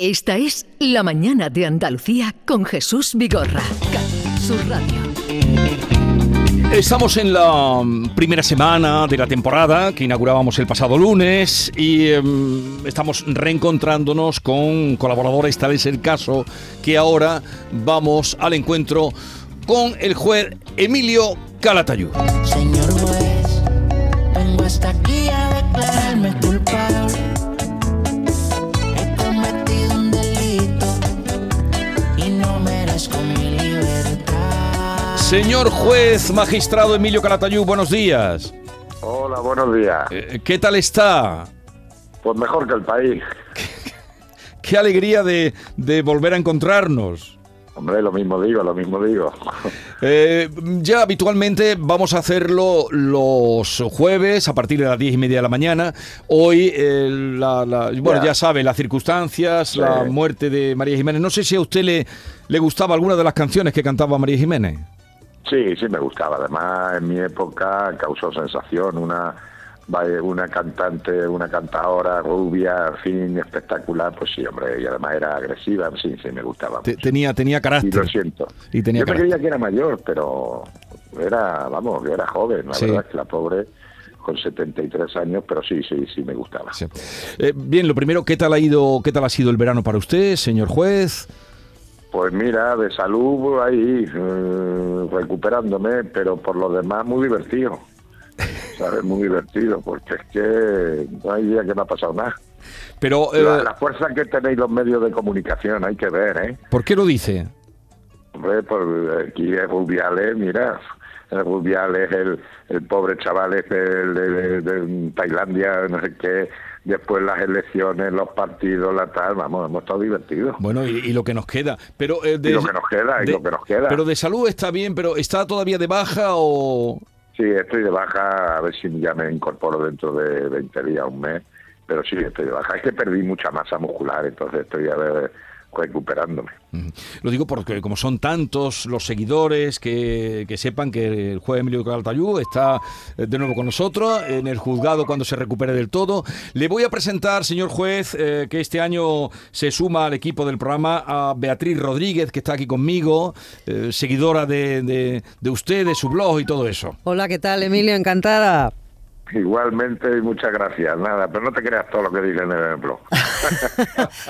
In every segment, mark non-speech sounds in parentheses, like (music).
Esta es La Mañana de Andalucía con Jesús Vigorra. Su radio. Estamos en la primera semana de la temporada que inaugurábamos el pasado lunes y em, estamos reencontrándonos con colaboradores, tal es el caso que ahora vamos al encuentro con el juez Emilio Calatayud. Señor juez, vengo hasta aquí a Señor juez magistrado Emilio Calatayud, buenos días. Hola, buenos días. Eh, ¿Qué tal está? Pues mejor que el país. (laughs) Qué alegría de, de volver a encontrarnos. Hombre, lo mismo digo, lo mismo digo. (laughs) Eh, ya habitualmente vamos a hacerlo los jueves a partir de las diez y media de la mañana. Hoy, eh, la- la- bueno, ya, Ya. sabe, las circunstancias, Sí. la muerte de María Jiménez. No sé si a usted le, le gustaba alguna de las canciones que cantaba María Jiménez. Sí, sí me gustaba. Además, en mi época causó sensación una una cantante, una cantadora rubia, en fin, espectacular. Pues sí, hombre, y además era agresiva. Sí, sí, me gustaba. Te- mucho. tenía, tenía Y carácter. lo siento. Y tenía Yo me creía que era mayor, pero era, vamos, yo era joven. La Sí. verdad es que la pobre, con 73 años, pero sí, sí, sí me gustaba. Sí. Eh, bien, lo primero, ¿qué tal ha ido, qué tal ha sido el verano para usted, señor juez? Pues mira, de salud ahí, eh, recuperándome, pero por lo demás muy divertido. ¿Sabes? Muy divertido, porque es que no hay día que no ha pasado nada. Pero, eh, La, la fuerza que tenéis los medios de comunicación, hay que ver, ¿eh? ¿por qué lo dice? Hombre, pues aquí es Rubiales, mira, el Rubiales, el, el pobre chaval ese de, de- de Tailandia, no sé qué, después las elecciones, los partidos, la tal, vamos, hemos estado divertidos. Bueno, y, y lo que nos queda. Pero, eh, de- Y lo que nos queda, y lo que nos queda. Pero de salud está bien, pero ¿está todavía de baja o...? Sí, estoy de baja, a ver si ya me incorporo dentro de 20 días, un mes, pero sí, estoy de baja. Es que perdí mucha masa muscular, entonces estoy a ver recuperándome. Lo digo porque como son tantos los seguidores que, que sepan que el juez Emilio Calatayud está eh, de nuevo con nosotros en el juzgado cuando se recupere del todo. Le voy a presentar, señor juez, eh, que este año se suma al equipo del programa a Beatriz Rodríguez, que está aquí conmigo, eh, seguidora de, de, de usted, de su blog y todo eso. Hola, ¿qué tal, Emilio? Encantada. Igualmente, y muchas gracias. Nada, pero no te creas todo lo que dicen en el blog. (laughs)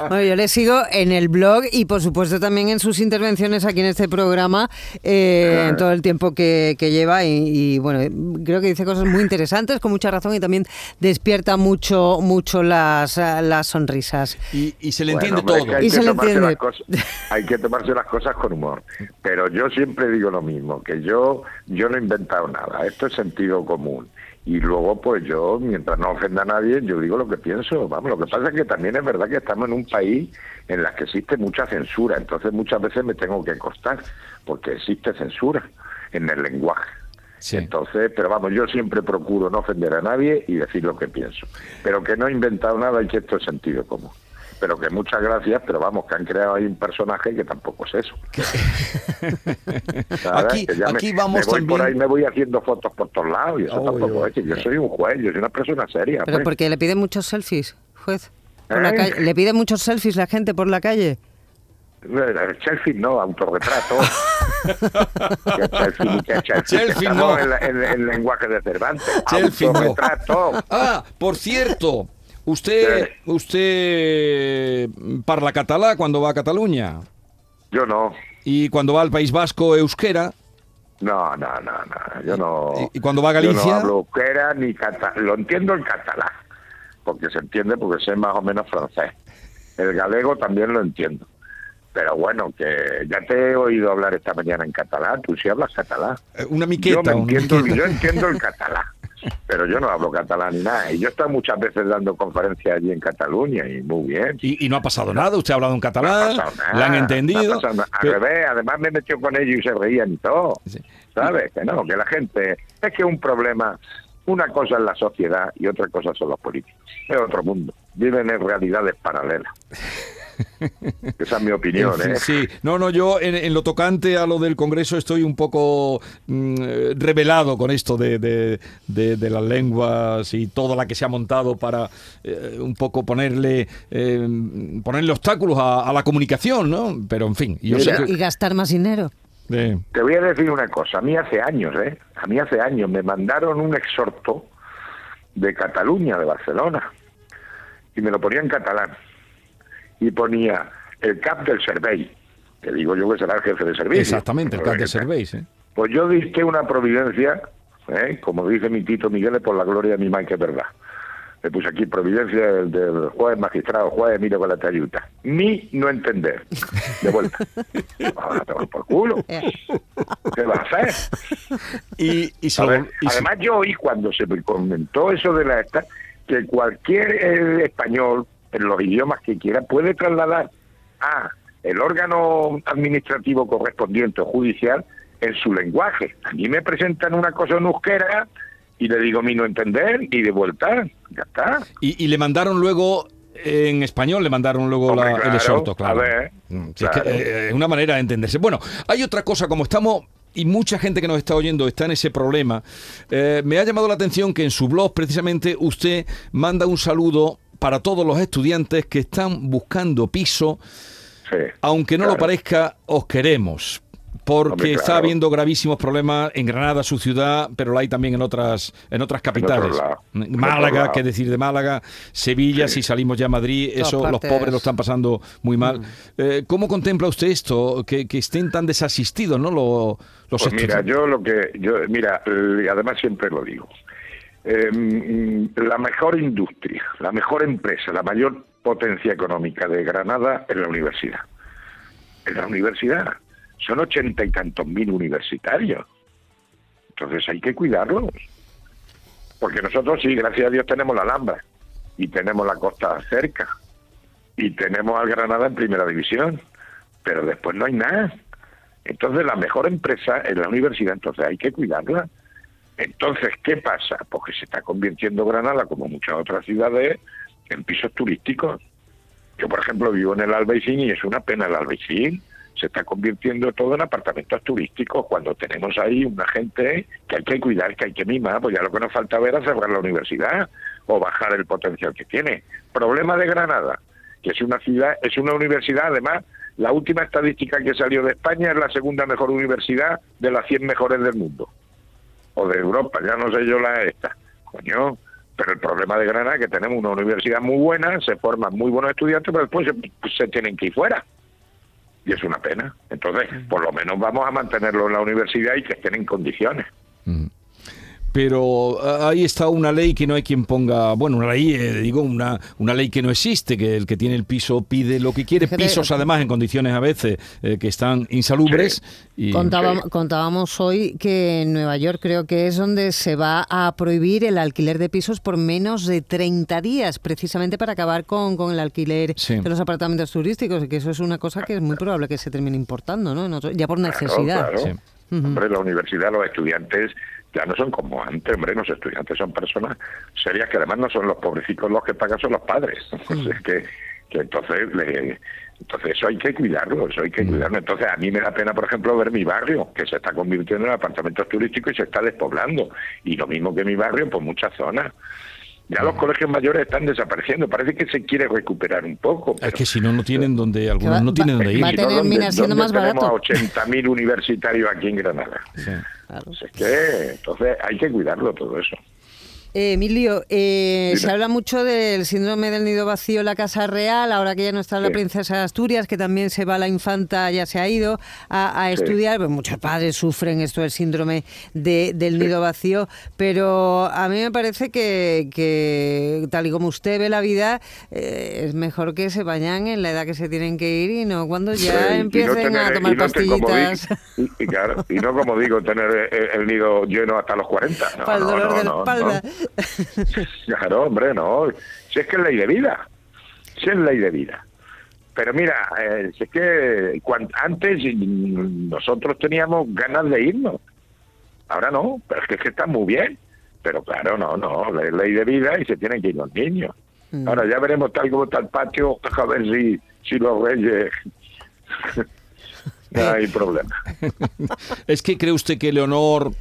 Bueno, yo le sigo en el blog y, por supuesto, también en sus intervenciones aquí en este programa, eh, en todo el tiempo que, que lleva. Y, y, bueno, creo que dice cosas muy interesantes, con mucha razón, y también despierta mucho, mucho las, las sonrisas. Y, y se le Bueno, entiende es todo. que hay, Y que se le tomarse entiende. las cosas, hay que tomarse las cosas con humor. Pero yo siempre digo lo mismo, que yo, yo no he inventado nada. Esto es sentido común. Y luego, pues yo, mientras no ofenda a nadie, yo digo lo que pienso. Vamos, lo que pasa es que también es verdad que estamos en un país en el que existe mucha censura. Entonces muchas veces me tengo que costar, porque existe censura en el lenguaje. Sí. Entonces, pero vamos, yo siempre procuro no ofender a nadie y decir lo que pienso. Pero que no he inventado nada y que esto es sentido común. Pero que muchas gracias, pero vamos, que han creado ahí un personaje que tampoco es eso. (laughs) Aquí- Que ya me- aquí vamos me voy también- por ahí me voy haciendo fotos por todos lados y eso Uy, tampoco es que yo soy un juez, yo soy una persona seria. Pero pues. porque le piden muchos selfies, juez. Por la ¿Eh? calle. ¿Le piden muchos selfies la gente por la calle? El selfie no, autorretrato. (laughs) ¿Qué selfie no. en, la- el lenguaje de Cervantes. Selfie no. autorretrato. Ah, por cierto, usted, usted parla catalá cuando va a Cataluña Yo no. y cuando va al País Vasco euskera No, no, no, no. Yo no. ¿Y- cuando va a Yo no Galicia? hablo euskera ni catalán. Lo entiendo el catalán, porque se entiende porque sé más o menos francés. El galego también lo entiendo. Pero bueno, que ya te he oído hablar esta mañana en catalán. Tú sí hablas catalán. Eh, una Yo, miqueta. una entiendo, miqueta. yo entiendo el (laughs) catalán, pero yo no hablo catalán ni nada. Y yo he estado muchas veces dando conferencias allí en Cataluña y muy bien. Y, y no ha pasado nada, usted ha hablado en No catalán, pasado nada, la han no ha entendido. nada. Al pero- revés, además me metió con ellos y se reían y todo. Sí. ¿Sabes? Que no, que la gente. Es que un problema. Una cosa es la sociedad y otra cosa son los políticos. Es otro mundo. Viven en realidades paralelas. (laughs) (laughs) Esa es mi opinión, En fin, ¿eh? Sí, no, no, yo en, en lo tocante a lo del Congreso estoy un poco mm, eh, revelado con esto de, de- de- de las lenguas y toda la que se ha montado para eh, un poco ponerle eh, ponerle obstáculos a, a la comunicación, ¿no? Pero en fin, yo sé que- Y gastar más dinero. eh, Te voy a decir una cosa, a mí hace años, ¿eh? A mí hace años me mandaron un exhorto de Cataluña, de Barcelona, y me lo ponía en catalán. Y ponía el cap del servei, que digo yo que será el jefe de servicio. exactamente, el Pero CAD de que- Serveis, ¿eh? Pues yo diste una providencia, ¿eh? como dice mi Tito Miguel, es por la gloria de mi madre, que es verdad. Le puse aquí providencia del, del juez magistrado, juez Emilio Calatayuta. Ni no entender. De vuelta. (laughs) Ahora te voy por culo. ¿Qué vas a hacer? Y, y A ver, además yo oí cuando se me comentó eso de la esta, que cualquier eh, español, en los idiomas que quiera, puede trasladar a el órgano administrativo correspondiente o judicial en su lenguaje. A mí me presentan una cosa en euskera y le digo mi no entender y de vuelta, ya está. y- y le mandaron luego en español le mandaron luego Hombre, la- el exhorto, claro. a ver, Mm, es que, eh, es una manera de entenderse. Bueno, hay otra cosa, como estamos y mucha gente que nos está oyendo está en ese problema, eh, me ha llamado la atención que en su blog precisamente usted manda un saludo para todos los estudiantes que están buscando piso, Sí, aunque no lo parezca, os queremos. Porque Hombre, está habiendo gravísimos problemas en Granada, su ciudad, pero lo hay también en otras en otras capitales. en Málaga, qué decir de Málaga, Sevilla, si salimos ya a Madrid, Todas eso los pobres lo están pasando muy mal. Mm. Eh, ¿Cómo contempla usted esto? Que, que estén tan desasistidos, ¿no? Los, los Pues mira, yo lo que, yo, mira, y además siempre lo digo, mm, la mejor industria, la mejor empresa, la mayor potencia económica de Granada es la universidad. Es la universidad. Son ochenta y tantos mil universitarios. Entonces hay que cuidarlos. Porque nosotros sí, gracias a Dios tenemos la Alhambra y tenemos la costa cerca y tenemos al Granada en primera división, pero después no hay nada. Entonces la mejor empresa es la universidad, entonces hay que cuidarla. Entonces, ¿qué pasa? Pues que se está convirtiendo Granada, como muchas otras ciudades, en pisos turísticos. Yo, por ejemplo, vivo en el Albaicín y es una pena el Albaicín. Se está convirtiendo todo en apartamentos turísticos cuando tenemos ahí una gente que hay que cuidar, que hay que mimar. Pues ya lo que nos falta ver es cerrar la universidad o bajar el potencial que tiene. Problema de Granada, que es una ciudad, es una universidad, además, la última estadística que salió de España es la segunda mejor universidad de las 100 mejores del mundo. O de Europa, ya no sé yo la esta. Coño, pero el problema de Granada es que tenemos una universidad muy buena, se forman muy buenos estudiantes, pero después se, se tienen que ir fuera. Y es una pena. Entonces, por lo menos vamos a mantenerlo en la universidad y que estén en condiciones. Mm. Pero ah, ahí está una ley que no hay quien ponga, bueno, una ley, eh, digo, una, una ley que no existe, que el que tiene el piso pide lo que quiere, pisos además en condiciones a veces eh, que están insalubres. Y, Contábamos, contábamos hoy que en Nueva York creo que es donde se va a prohibir el alquiler de pisos por menos de 30 días, precisamente para acabar con, con el alquiler Sí. de los apartamentos turísticos, y que eso es una cosa que es muy probable que se termine importando, ¿no? Ya por Claro, necesidad. claro. Sí. Hombre, la universidad, los estudiantes ya no son como antes, hombre, los estudiantes son personas serias que además no son los pobrecitos los que pagan, son los padres. (laughs) Entonces, que, que entonces, le- entonces eso hay que cuidarlo, eso hay que cuidarlo. Entonces, a mí me da pena, por ejemplo, ver mi barrio, que se está convirtiendo en apartamentos turísticos y se está despoblando. Y lo mismo que mi barrio, por muchas zonas. Ya los colegios mayores están desapareciendo, parece que se quiere recuperar un poco. Es que si no, no tienen donde, algunos va- no tienen va- donde ir. va a y tener- ¿dónde- termina siendo más tenemos barato. a 80.000 universitarios aquí en Granada. Sí. Claro. Pues es que, entonces, hay que cuidarlo todo eso. Eh, Emilio, eh, se habla mucho del síndrome del nido vacío en la Casa Real, ahora que ya no está la Sí. princesa de Asturias, que también se va la infanta, ya se ha ido a, a Sí. estudiar, pues muchos padres sufren esto del síndrome de- del nido vacío, pero a mí me parece que, que tal y como usted ve la vida, eh, es mejor que se vayan en la edad que se tienen que ir y no cuando ya no empiecen a tomar y no pastillitas. y, y claro, y no como digo, tener el, el nido lleno hasta los 40. (laughs) No, para el dolor de la espalda. (laughs) Claro, hombre, no. Si es que es ley de vida. Si es ley de vida. Pero mira, eh, si es que antes nosotros teníamos ganas de irnos. Ahora no, pero es que, es que está muy bien. Pero claro, no, no, es ley de vida y se tienen que ir los niños. Mm. Ahora ya veremos tal como está el patio, a ver si, si los reyes... no (laughs) (laughs) hay problema. ¿Es que cree usted que Leonor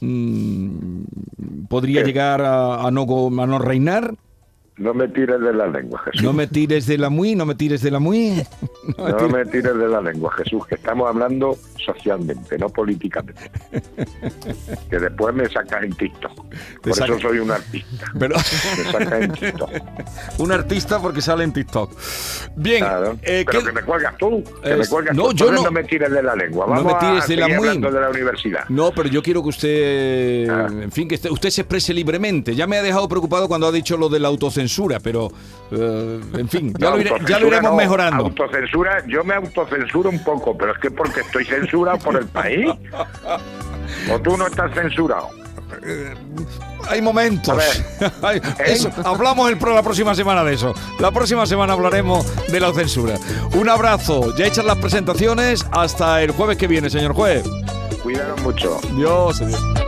mm, podría ¿Qué? llegar a, a no, a no reinar? No me tires de la lengua, Jesús. No me tires de la muy, no me tires de la muy. (laughs) No me No tires- me tires de la lengua, Jesús, que estamos hablando socialmente, no políticamente. (laughs) Que después me sacas en TikTok. Por saca- eso soy un artista. Pero, Me sacas en TikTok. (laughs) un artista porque sale en TikTok. Bien, Claro. eh, Pero ¿qué- que me cuelgas tú. Que me cuelgas no, tú. yo Entonces no- me tires de la lengua. No me tires de la muy. de la universidad. No, pero yo quiero que usted, Ah. en fin, que usted se exprese libremente. Ya me ha dejado preocupado cuando ha dicho lo de la autocensura, pero, eh, en fin, (laughs) ya, lo, ya lo iremos no. mejorando. Autocensura, yo me autocensuro un poco, pero es que porque estoy censurado por el país. (laughs) O tú no estás censurado. Hay momentos. (laughs) Hay- eso, hablamos el pro la próxima semana de eso. La próxima semana hablaremos de la censura. Un abrazo. Ya hechas las presentaciones. Hasta el jueves que viene, señor juez. Cuídanos mucho. Dios. adiós.